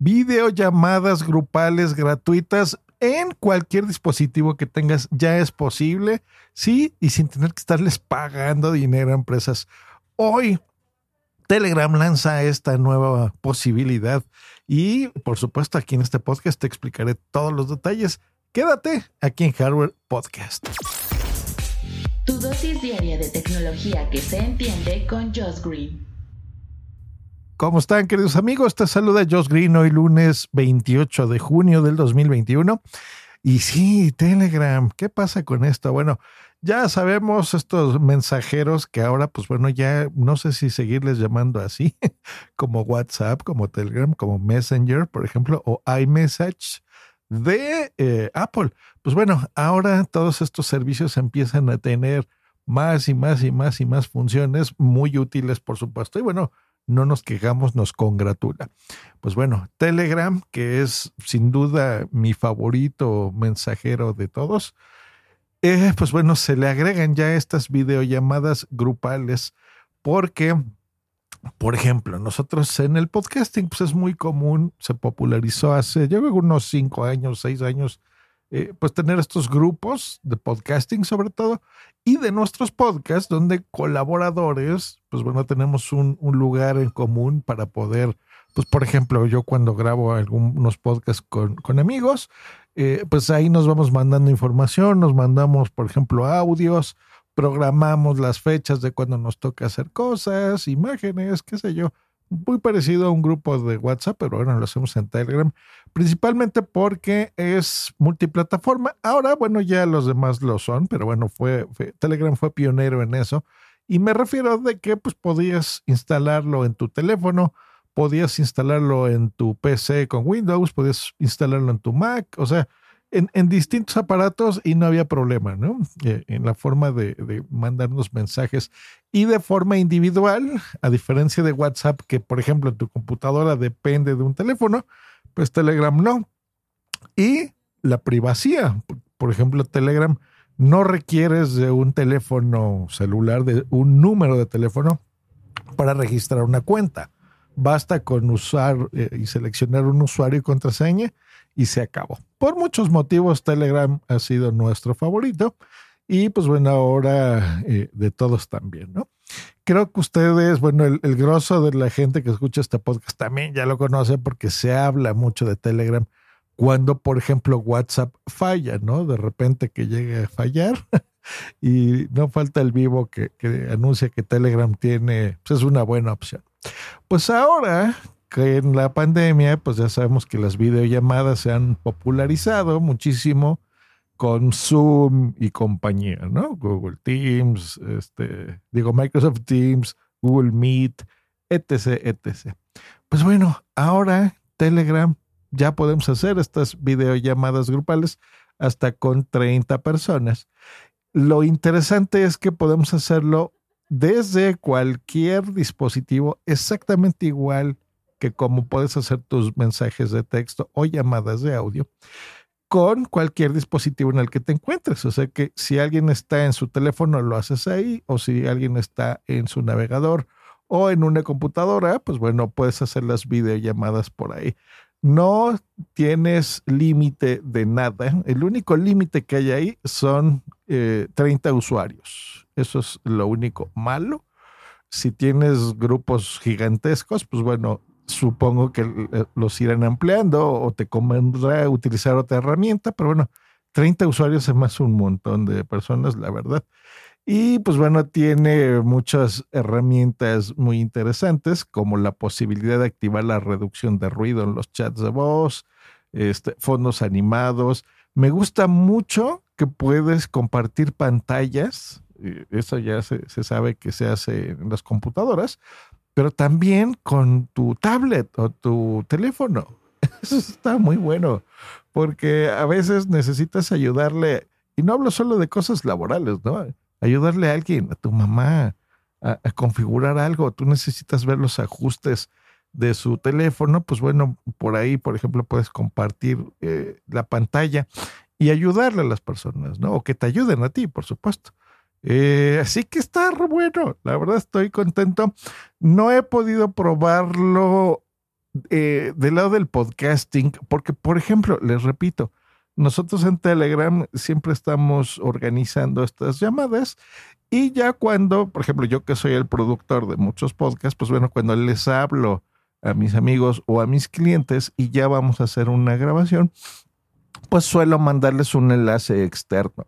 videollamadas grupales gratuitas en cualquier dispositivo que tengas ya es posible, sí, y sin tener que estarles pagando dinero a empresas. Hoy Telegram lanza esta nueva posibilidad y por supuesto aquí en este podcast te explicaré todos los detalles. Quédate aquí en Hardware Podcast. Tu dosis diaria de tecnología que se entiende con Josh Green. ¿Cómo están, queridos amigos? Te saluda Josh Green hoy lunes 28 de junio del 2021. Y sí, Telegram, ¿qué pasa con esto? Bueno, ya sabemos estos mensajeros que ahora, pues bueno, ya no sé si seguirles llamando así, como WhatsApp, como Telegram, como Messenger, por ejemplo, o iMessage de eh, Apple. Pues bueno, ahora todos estos servicios empiezan a tener más y más y más y más funciones muy útiles, por supuesto. Y bueno, no nos quejamos, nos congratula. Pues bueno, Telegram, que es sin duda mi favorito mensajero de todos, eh, pues bueno, se le agregan ya estas videollamadas grupales porque, por ejemplo, nosotros en el podcasting, pues es muy común, se popularizó hace, yo creo unos cinco años, seis años, eh, pues tener estos grupos de podcasting sobre todo y de nuestros podcasts donde colaboradores, pues bueno, tenemos un, lugar en común para poder, pues por ejemplo, yo cuando grabo algunos podcasts con, con amigos, eh, pues ahí nos vamos mandando información, nos mandamos, por ejemplo, audios, programamos las fechas de cuando nos toca hacer cosas, imágenes, qué sé yo muy parecido a un grupo de WhatsApp, pero bueno, lo hacemos en Telegram, principalmente porque es multiplataforma. Ahora, bueno, ya los demás lo son, pero bueno, fue, Telegram fue pionero en eso. Y me refiero de que pues podías instalarlo en tu teléfono, podías instalarlo en tu PC con Windows, podías instalarlo en tu Mac, o sea, en, distintos aparatos y no había problema, ¿no? Eh, en la forma de, de, mandarnos mensajes y de forma individual, a diferencia de WhatsApp, que por ejemplo tu computadora depende de un teléfono, pues Telegram no. Y la privacidad, por ejemplo, Telegram no requieres de un teléfono celular, de un número de teléfono para registrar una cuenta. Basta con usar eh, y seleccionar un usuario y contraseña y se acabó. Por muchos motivos, Telegram ha sido nuestro favorito y pues bueno, ahora eh, de todos también, ¿no? Creo que ustedes, bueno, el, grosso de la gente que escucha este podcast también ya lo conoce porque se habla mucho de Telegram cuando, por ejemplo, WhatsApp falla, ¿no? De repente que llegue a fallar y no falta el vivo que, que anuncia que Telegram tiene, pues es una buena opción. Pues ahora que en la pandemia, pues ya sabemos que las videollamadas se han popularizado muchísimo con Zoom y compañía, ¿no? Google Teams, este, digo Microsoft Teams, Google Meet, etc., etc. Pues bueno, ahora Telegram ya podemos hacer estas videollamadas grupales hasta con 30 personas. Lo interesante es que podemos hacerlo desde cualquier dispositivo exactamente igual que como puedes hacer tus mensajes de texto o llamadas de audio con cualquier dispositivo en el que te encuentres. O sea que si alguien está en su teléfono, lo haces ahí, o si alguien está en su navegador o en una computadora, pues bueno, puedes hacer las videollamadas por ahí. No tienes límite de nada. El único límite que hay ahí son 30 eh, usuarios. Eso es lo único malo. Si tienes grupos gigantescos, pues bueno, supongo que eh, los irán ampliando o te convendrá utilizar otra herramienta, pero bueno, 30 usuarios es más un montón de personas, la verdad. Y pues bueno, tiene muchas herramientas muy interesantes, como la posibilidad de activar la reducción de ruido en los chats de voz, este, fondos animados. Me gusta mucho que puedes compartir pantallas. Eso ya se, se sabe que se hace en las computadoras, pero también con tu tablet o tu teléfono. Eso está muy bueno, porque a veces necesitas ayudarle, y no hablo solo de cosas laborales, ¿no? Ayudarle a alguien, a tu mamá, a, configurar algo. Tú necesitas ver los ajustes de su teléfono, pues bueno, por ahí, por ejemplo, puedes compartir eh, la pantalla y ayudarle a las personas, ¿no? O que te ayuden a ti, por supuesto. Eh, así que está bueno, la verdad estoy contento. No he podido probarlo eh, del lado del podcasting, porque, por ejemplo, les repito, nosotros en Telegram siempre estamos organizando estas llamadas y ya cuando, por ejemplo, yo que soy el productor de muchos podcasts, pues bueno, cuando les hablo a mis amigos o a mis clientes y ya vamos a hacer una grabación, pues suelo mandarles un enlace externo.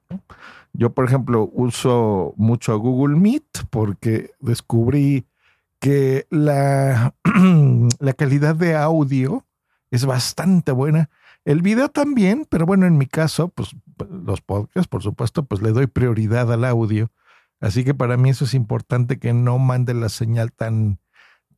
Yo, por ejemplo, uso mucho Google Meet porque descubrí que la, la calidad de audio es bastante buena. El video también, pero bueno, en mi caso, pues los podcasts, por supuesto, pues le doy prioridad al audio. Así que para mí eso es importante que no mande la señal tan,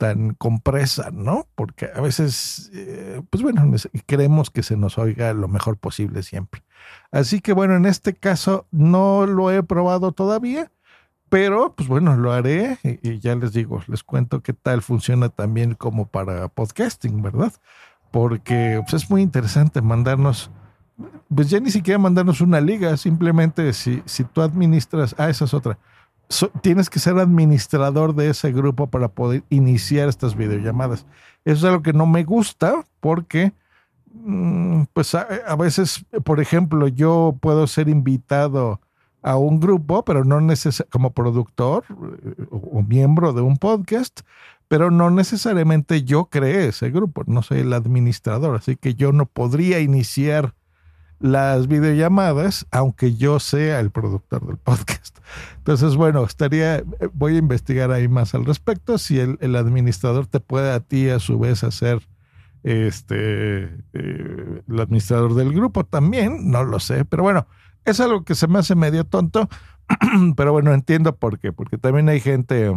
tan compresa, ¿no? Porque a veces, eh, pues bueno, queremos que se nos oiga lo mejor posible siempre. Así que bueno, en este caso no lo he probado todavía, pero pues bueno, lo haré y, ya les digo, les cuento qué tal funciona también como para podcasting, ¿verdad? Porque pues, es muy interesante mandarnos, pues ya ni siquiera mandarnos una liga, simplemente si, si tú administras, ah, esa es otra tienes que ser administrador de ese grupo para poder iniciar estas videollamadas. Eso es algo que no me gusta porque, mm, pues a, veces, por ejemplo, yo puedo ser invitado a un grupo, pero no necesariamente como productor eh, o, miembro de un podcast, pero no necesariamente yo creé ese grupo, no soy el administrador, así que yo no podría iniciar las videollamadas, aunque yo sea el productor del podcast. Entonces, bueno, estaría, voy a investigar ahí más al respecto, si el, administrador te puede a ti a su vez hacer este eh, el administrador del grupo también, no lo sé, pero bueno, es algo que se me hace medio tonto, pero bueno, entiendo por qué, porque también hay gente,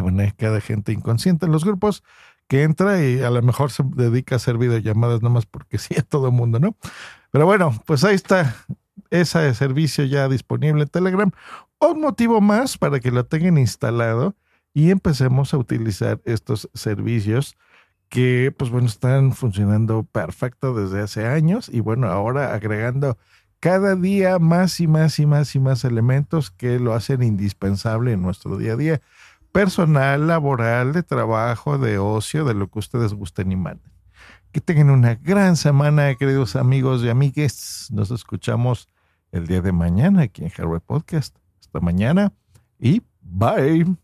bueno, hay cada gente inconsciente en los grupos que entra y a lo mejor se dedica a hacer videollamadas nomás porque sí a todo mundo, ¿no? Pero bueno, pues ahí está ese servicio ya disponible en Telegram. Un motivo más para que lo tengan instalado y empecemos a utilizar estos servicios que, pues bueno, están funcionando perfecto desde hace años y bueno, ahora agregando cada día más y más y más y más elementos que lo hacen indispensable en nuestro día a día personal, laboral, de trabajo, de ocio, de lo que ustedes gusten y manden. Que tengan una gran semana, queridos amigos y amigues. Nos escuchamos el día de mañana aquí en Hardware Podcast. Hasta mañana y bye.